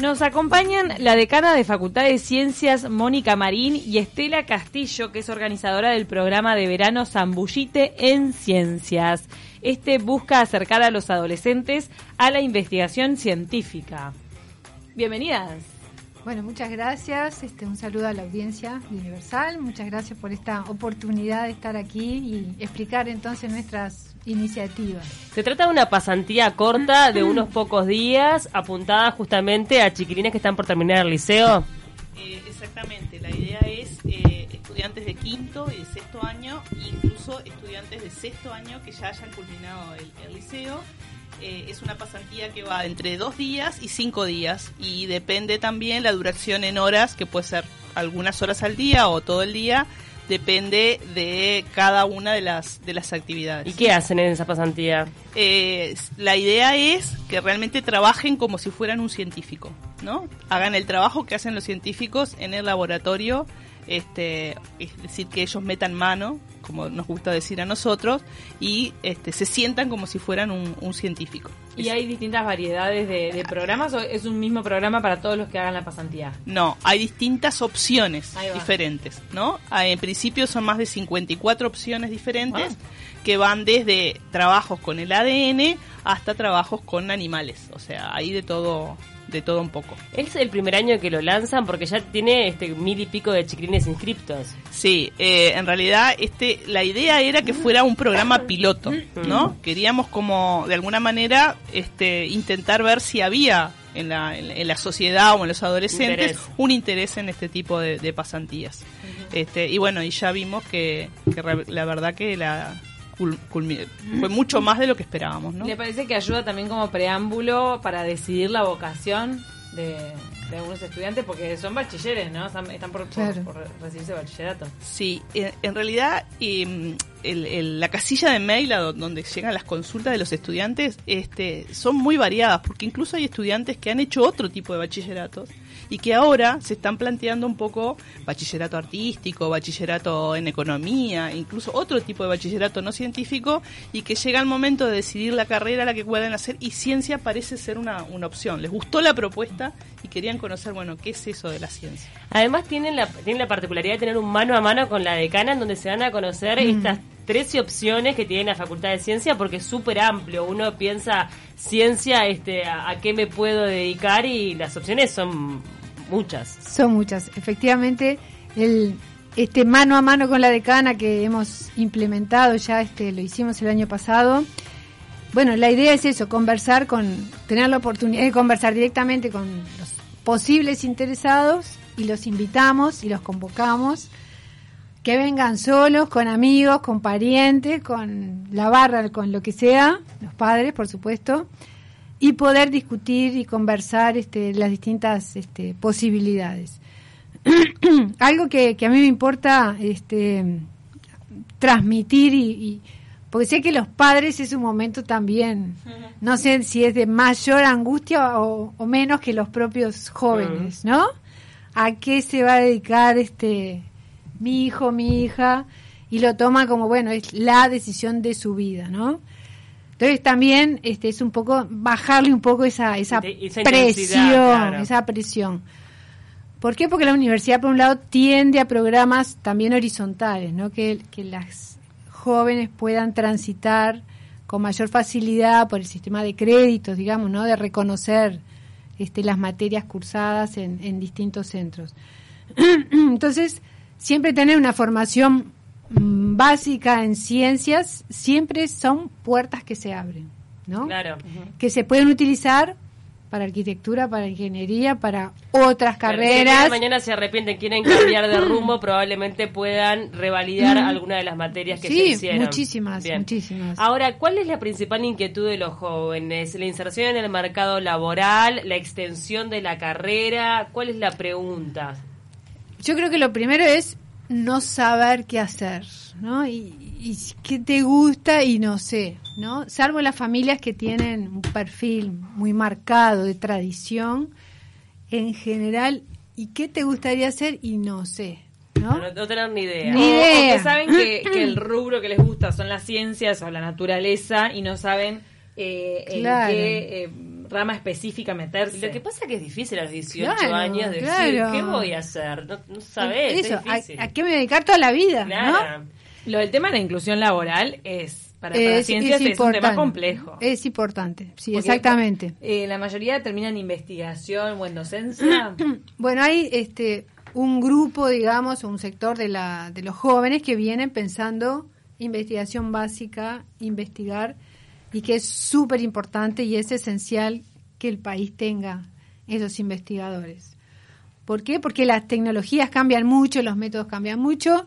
Nos acompañan la decana de Facultad de Ciencias, Mónica Marín, y Estela Castillo, que es organizadora del programa de verano Zambullite en Ciencias. Este busca acercar a los adolescentes a la investigación científica. Bienvenidas. Bueno, muchas gracias. Este, un saludo a la audiencia Universal. Muchas gracias por esta oportunidad de estar aquí y explicar entonces nuestras iniciativas. Se trata de una pasantía corta de unos pocos días, apuntada justamente a chiquilines que están por terminar el liceo. Eh, exactamente, la idea es eh, estudiantes de quinto y de sexto año, incluso estudiantes de sexto año que ya hayan culminado el, el liceo. Eh, es una pasantía que va entre dos días y cinco días y depende también la duración en horas, que puede ser algunas horas al día o todo el día, depende de cada una de las, de las actividades. ¿Y qué hacen en esa pasantía? Eh, la idea es que realmente trabajen como si fueran un científico, ¿no? Hagan el trabajo que hacen los científicos en el laboratorio, este, es decir, que ellos metan mano, como nos gusta decir a nosotros, y este, se sientan como si fueran un, un científico. ¿Y hay distintas variedades de, de programas o es un mismo programa para todos los que hagan la pasantía? No, hay distintas opciones diferentes, ¿no? Ah, En principio son más de 54 opciones diferentes que van desde trabajos con el ADN hasta trabajos con animales, o sea, hay de todo, de todo un poco. Es el primer año que lo lanzan porque ya tiene este mil y pico de chiquilines inscriptos. Sí, eh, en realidad este, la idea era que fuera un programa piloto, ¿no? Queríamos como de alguna manera este, intentar ver si había en la, en, la sociedad o en los adolescentes Interés. un interés en este tipo de, de pasantías. este, y bueno, y ya vimos que, la verdad que la fue mucho más de lo que esperábamos, ¿no? ¿Le parece que ayuda también como preámbulo para decidir la vocación de, de algunos estudiantes? Porque son bachilleres, ¿no? Están, están por, por- Claro. por recibirse bachillerato. Sí, en, en realidad eh, el- el- la casilla de mail a do- donde llegan las consultas de los estudiantes este, son muy variadas, porque incluso hay estudiantes que han hecho otro tipo de bachilleratos y que ahora se están planteando un poco bachillerato artístico, bachillerato en economía, incluso otro tipo de bachillerato no científico y que llega el momento de decidir la carrera a la que pueden hacer y ciencia parece ser una, una opción. Les gustó la propuesta y querían conocer, bueno, ¿qué es eso de la ciencia? Además tienen la, tienen la particularidad de tener un mano a mano con la decana en donde se van a conocer estas 13 opciones que tiene la Facultad de Ciencia porque es súper amplio. Uno piensa ciencia, este, a, a qué me puedo dedicar y las opciones son muchas. Son muchas. Efectivamente, el, este mano a mano con la decana que hemos implementado ya, este, lo hicimos el año pasado. Bueno, la idea es eso, conversar con, tener la oportunidad de conversar directamente con los posibles interesados y los invitamos y los convocamos que vengan solos, con amigos, con parientes, con la barra, con lo que sea, los padres, por supuesto, y poder discutir y conversar este, las distintas este, posibilidades. Algo que, que a mí me importa este, transmitir y, y- porque sé que los padres es un momento también, no sé si es de mayor angustia o, o menos que los propios jóvenes, ¿no? ¿A qué se va a dedicar este mi hijo, mi hija? Y lo toma como, bueno, es la decisión de su vida, ¿no? Entonces también este es un poco bajarle un poco esa esa presión, claro. esa presión. ¿Por qué? Porque la universidad, por un lado, tiende a programas también horizontales, ¿no? Que, que las jóvenes puedan transitar con mayor facilidad por el sistema de créditos, digamos, ¿no? De reconocer este, las materias cursadas en, en distintos centros. Entonces, siempre tener una formación básica en ciencias, siempre son puertas que se abren, ¿no? Claro. Que se pueden utilizar para arquitectura, para ingeniería, para otras Pero si carreras. mañana se arrepienten, quieren cambiar de rumbo, probablemente puedan revalidar alguna de las materias que Sí, se hicieron. muchísimas, Bien. muchísimas. Ahora, ¿cuál es la principal inquietud de los jóvenes? ¿La inserción en el mercado laboral? ¿La extensión de la carrera? ¿Cuál es la pregunta? Yo creo que lo primero es no saber qué hacer, ¿no? Y, y qué te gusta y no sé, ¿no? Salvo las familias que tienen un perfil muy marcado de tradición, en general, ¿y qué te gustaría hacer? Y no sé, ¿no? No, no tener ni idea. Ni O- o idea. que saben que, que el rubro que les gusta son las ciencias o la naturaleza y no saben eh, en qué eh, rama específica meterse. Lo que pasa es que es difícil a los 18 Claro, años decir, claro. ¿qué voy a hacer? No, no sabés, Eso, es difícil. ¿a, a qué me dedicar toda la vida? Claro. Lo del tema de la inclusión laboral es, para, ¿no? para ciencias, es, un tema complejo. Es importante, sí, Porque, exactamente. eh, la mayoría termina en investigación o en docencia. Bueno, hay este un grupo, digamos, un sector de, la, de los jóvenes que vienen pensando investigación básica, investigar, y que es súper importante y es esencial que el país tenga esos investigadores. ¿Por qué? Porque las tecnologías cambian mucho, los métodos cambian mucho.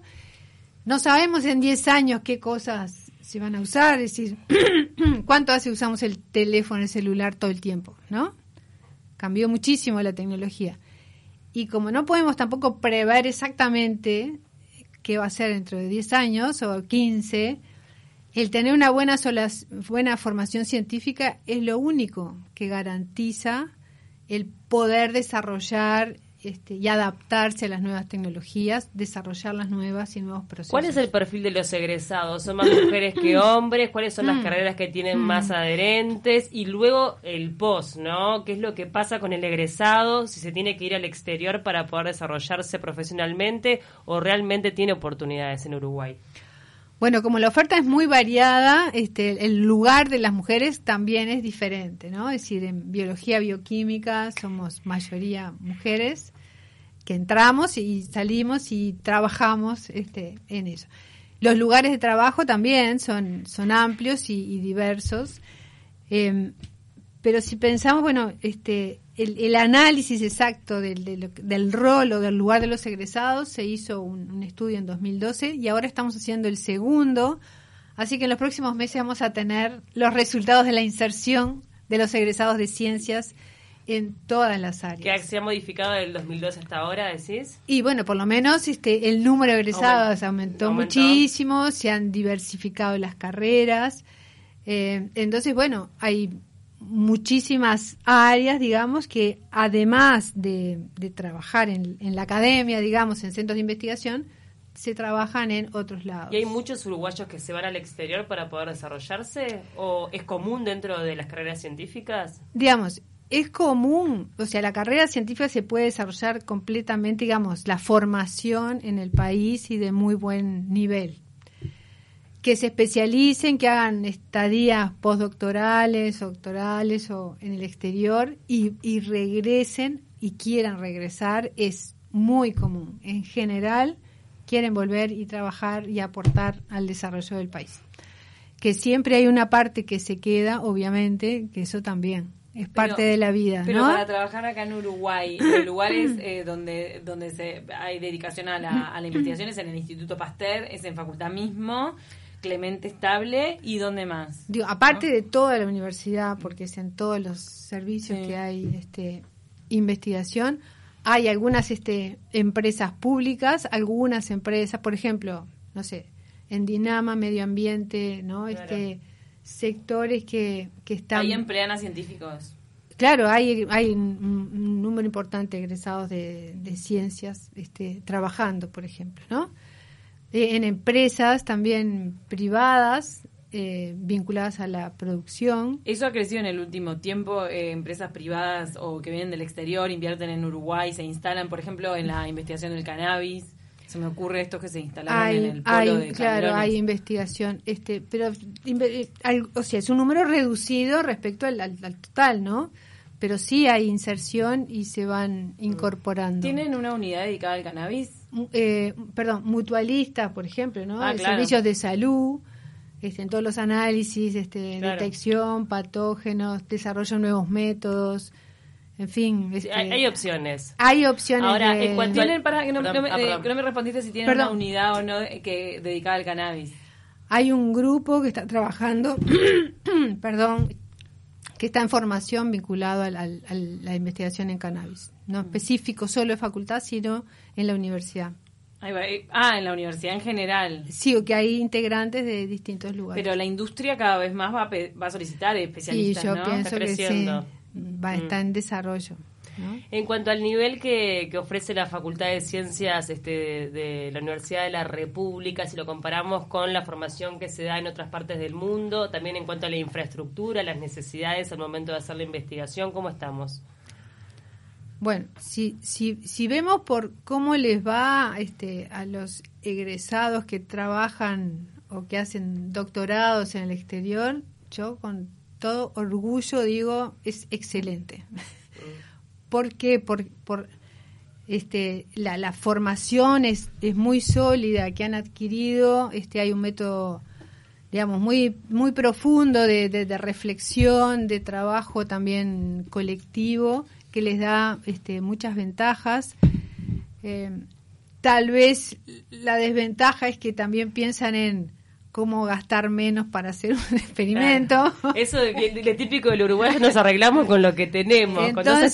No sabemos en 10 años qué cosas se van a usar, es decir, cuánto hace usamos el teléfono, el celular todo el tiempo, ¿no? Cambió muchísimo la tecnología. Y como no podemos tampoco prever exactamente qué va a ser dentro de 10 años o 15, el tener una buena, sola- buena formación científica es lo único que garantiza el poder desarrollar este, y adaptarse a las nuevas tecnologías, desarrollar las nuevas y nuevos procesos. ¿Cuál es el perfil de los egresados? ¿Son más mujeres que hombres? ¿Cuáles son las Mm. carreras que tienen más adherentes? Y luego el post, ¿no? ¿Qué es lo que pasa con el egresado? Si se tiene que ir al exterior para poder desarrollarse profesionalmente o realmente tiene oportunidades en Uruguay. Bueno, como la oferta es muy variada, este, el lugar de las mujeres también es diferente, ¿no? Es decir, en biología bioquímica somos mayoría mujeres que entramos y salimos y trabajamos este, en eso. Los lugares de trabajo también son, son amplios y, diversos. Eh, pero si pensamos, bueno, este, el, el análisis exacto del, del, del rol o del lugar de los egresados se hizo un, un estudio en 2012 y ahora estamos haciendo el segundo. Así que en los próximos meses vamos a tener los resultados de la inserción de los egresados de ciencias en todas las ¿Qué áreas. se ha modificado del 2012 hasta ahora, decís? Y bueno, por lo menos este, el número de egresados aumentó, Aumentó. muchísimo, se han diversificado las carreras. Eh, entonces, bueno, hay muchísimas áreas, digamos, que además de, de trabajar en, en la academia, digamos, en centros de investigación, se trabajan en otros lados. ¿Y hay muchos uruguayos que se van al exterior para poder desarrollarse? ¿O es común dentro de las carreras científicas? digamos, es común, o sea, la carrera científica se puede desarrollar completamente, digamos, la formación en el país y de muy buen nivel. Que se especialicen, que hagan estadías postdoctorales, doctorales o en el exterior y, y regresen y quieran regresar es muy común. En general, quieren volver y trabajar y aportar al desarrollo del país. Que siempre hay una parte que se queda, obviamente, que eso también es parte Pero- de la vida, Pero ¿no? para trabajar acá en Uruguay, los lugares eh, donde donde se, hay dedicación a la, a la investigación es en el Instituto Pasteur, es en facultad mismo, Clemente Estable y dónde más. Digo, aparte de toda la universidad, porque es en todos los servicios Sí. que hay este, investigación, hay algunas este, empresas públicas, algunas empresas, por ejemplo, no sé, en Dinama, Medio Ambiente, ¿no? Claro. Este, sectores que, que están... Ahí emplean a científicos. Claro, hay, hay un, un número importante de egresados de, de ciencias este, trabajando, por ejemplo, ¿no? Eh, en empresas también privadas eh, vinculadas a la producción. Eso ha crecido en el último tiempo. eh, empresas privadas o que vienen del exterior invierten en Uruguay, se instalan, por ejemplo, en la investigación del cannabis. Se me ocurre estos que se instalaron en el polo hay, de claro, hay investigación, este, pero eh, hay- o sea, es un número reducido respecto al, al- al total, ¿no? Pero sí hay inserción y se van incorporando. ¿Tienen una unidad dedicada al cannabis? eh, perdón, mutualistas, por ejemplo, ¿no? Ah, Eh, claro. Servicios de salud, este, en todos los análisis, este, Claro. detección, patógenos, desarrollo de nuevos métodos, en fin. Este, hay, hay opciones. hay opciones Ahora, de- en cuanto ¿Tienen, para, que no, Perdón, no me, ah, eh, no me respondiste si tienen Perdón. una unidad o no que dedicada al cannabis? Hay un grupo que está trabajando, perdón, que está en formación vinculado al- al- a la investigación en cannabis. No específico solo de facultad, sino en la universidad. Ahí va, eh, ah, en la universidad en general. Sí, o que hay integrantes de distintos lugares. Pero la industria cada vez más va a, va a solicitar Sí, especialistas, yo ¿no? pienso que sí, va a estar en desarrollo. En cuanto al nivel que, que, ofrece la Facultad de Ciencias este, de, la Universidad de la República, si lo comparamos con la formación que se da en otras partes del mundo, también en cuanto a la infraestructura, las necesidades al momento de hacer la investigación, ¿cómo estamos? Bueno, si, si, si vemos por cómo les va este, a los egresados que trabajan o que hacen doctorados en el exterior, yo con todo orgullo digo, es excelente. ¿Por qué? Por, este, la, la formación es, es muy sólida que han adquirido, este, hay un método digamos, muy, muy profundo de, de, reflexión, de trabajo también colectivo, que les da este, muchas ventajas. Eh, tal vez la desventaja es que también piensan en cómo gastar menos para hacer un experimento. Eso de, típico del Uruguay nos arreglamos con lo que tenemos, Entonces,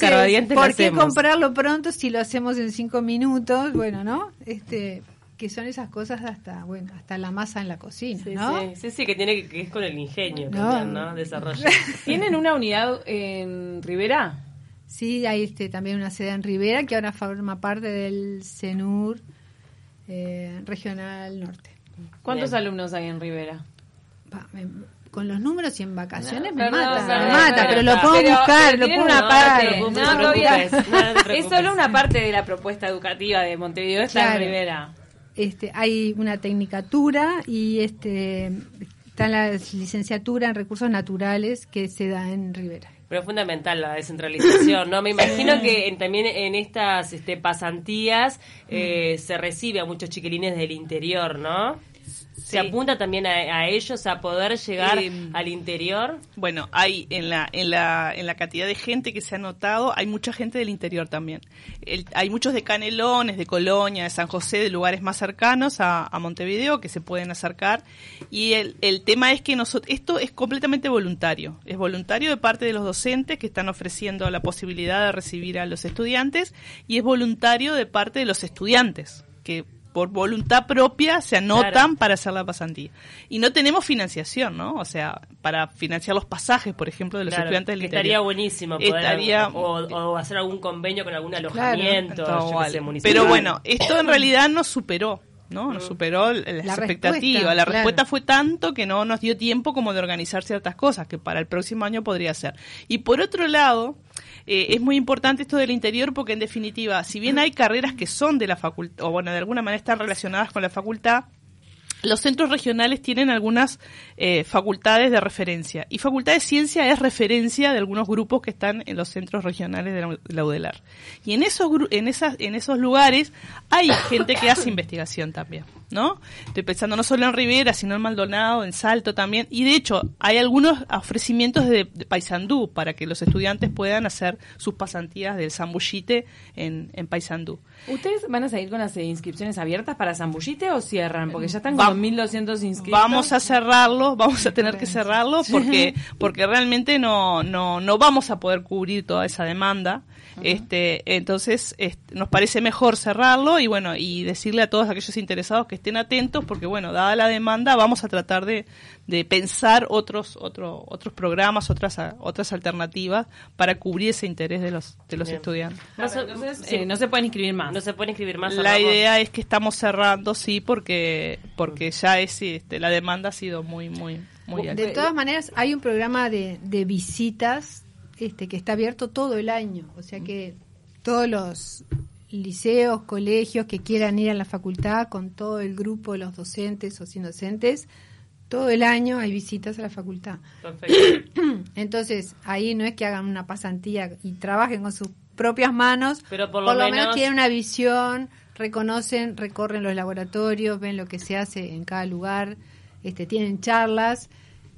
¿por qué comprarlo pronto si lo hacemos en cinco minutos? Bueno, ¿no? Este, que son esas cosas hasta bueno hasta la masa en la cocina, ¿no? Sí, sí, que tiene que, es con el ingenio también, ¿no? Desarrollo. ¿Tienen una unidad en Rivera? Sí, hay este, también una sede en Rivera que ahora forma parte del CENUR eh, Regional Norte. ¿Cuántos alumnos hay en Rivera? con los números y en vacaciones me, mata, me mata, pero lo puedo buscar, lo puedo una parte. es solo una parte de la propuesta educativa de Montevideo, está en Rivera. Este, hay una tecnicatura y este está la licenciatura en recursos naturales que se da en Rivera. Pero es fundamental la descentralización, ¿no? Me imagino que también en estas este, pasantías eh, se recibe a muchos chiquilines del interior, ¿no? Se apunta también a, ellos a poder llegar eh, al interior. Bueno, hay en la, en la en la cantidad de gente que se ha notado, hay mucha gente del interior también. hay muchos de Canelones, de Colonia, de San José, de lugares más cercanos a, Montevideo que se pueden acercar. Y el, el tema es que nosotros, esto es completamente voluntario. Es voluntario de parte de los docentes que están ofreciendo la posibilidad de recibir a los estudiantes y es voluntario de parte de los estudiantes que por voluntad propia se anotan para hacer la pasantía. Y no tenemos financiación, ¿no? O sea, para financiar los pasajes, por ejemplo, de los estudiantes del interior. Estaría buenísimo poder, o, hacer algún convenio con algún alojamiento Pero bueno, esto en realidad nos superó. ¿No? Nos superó la, expectativa. la respuesta fue tanto que no nos dio tiempo como de organizar ciertas cosas, que para el próximo año podría ser. Y por otro lado, eh, es muy importante esto del interior porque en definitiva, si bien hay carreras que son de la facultad, o bueno, de alguna manera están relacionadas con la facultad, los centros regionales tienen algunas eh, facultades de referencia y Facultad de Ciencia es referencia de algunos grupos que están en los centros regionales de la, UDELAR. Y en esos, en, esas, en esos lugares hay gente que hace investigación también. ¿No? Estoy pensando no solo en Rivera, sino en Maldonado, en Salto también. Y de hecho, hay algunos ofrecimientos de, Paysandú para que los estudiantes puedan hacer sus pasantías del Zambullite en, en Paysandú. ¿Ustedes van a seguir con las inscripciones abiertas para Zambullite o cierran? Porque ya están con 1.200 inscritos. Vamos a cerrarlo, vamos a tener que cerrarlo porque, porque realmente no, no, no vamos a poder cubrir toda esa demanda. Este, entonces, nos parece mejor cerrarlo y bueno, y decirle a todos aquellos interesados que estén atentos porque bueno, dada la demanda, vamos a tratar de, de pensar otros otro, otros programas, otras otras alternativas para cubrir ese interés de los de los estudiantes. Eh, no se pueden inscribir más. No se pueden inscribir más. La idea es que estamos cerrando, sí, porque porque ya es este, la demanda ha sido muy muy muy alta. De todas maneras, hay un programa de, de visitas este, que está abierto todo el año, o sea que todos los liceos, colegios que quieran ir a la facultad con todo el grupo de los docentes o sin docentes, todo el año hay visitas a la facultad. Entonces, ahí no es que hagan una pasantía y trabajen con sus propias manos, pero por lo, menos... tienen una visión, reconocen, recorren los laboratorios, ven lo que se hace en cada lugar, este, tienen charlas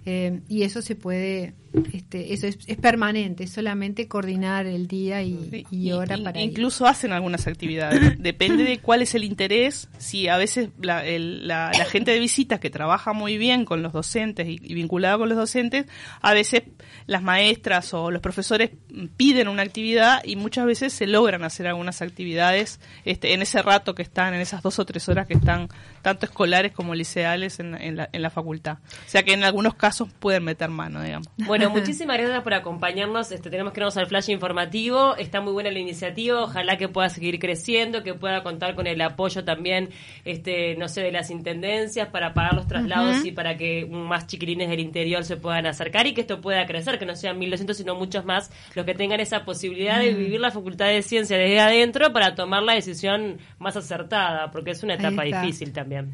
eh, y eso se puede, este, eso es, permanente, es solamente coordinar el día y, hora para Incluso hacen algunas actividades, depende de cuál es el interés, si a veces la, la, gente de visitas que trabaja muy bien con los docentes y, y vinculada con los docentes, a veces las maestras o los profesores piden una actividad y muchas veces se logran hacer algunas actividades este, en ese rato que están, en esas dos o tres horas que están tanto escolares como liceales en, en, la, en la facultad. O sea que en algunos casos pueden meter mano, digamos. Bueno, Bueno, muchísimas gracias por acompañarnos. Este, tenemos que irnos al flash informativo. Está muy buena la iniciativa. Ojalá que pueda seguir creciendo, que pueda contar con el apoyo también, este, no sé, de las intendencias para pagar los traslados y para que más chiquilines del interior se puedan acercar y que esto pueda crecer, que no sean 1200 sino muchos más los que tengan esa posibilidad de vivir la Facultad de Ciencia desde adentro para tomar la decisión más acertada, porque es una etapa difícil también.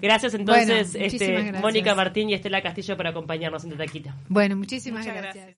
Gracias entonces, este, Mónica Martín y Estela Castillo por acompañarnos en Taquita. Bueno, muchísimas gracias.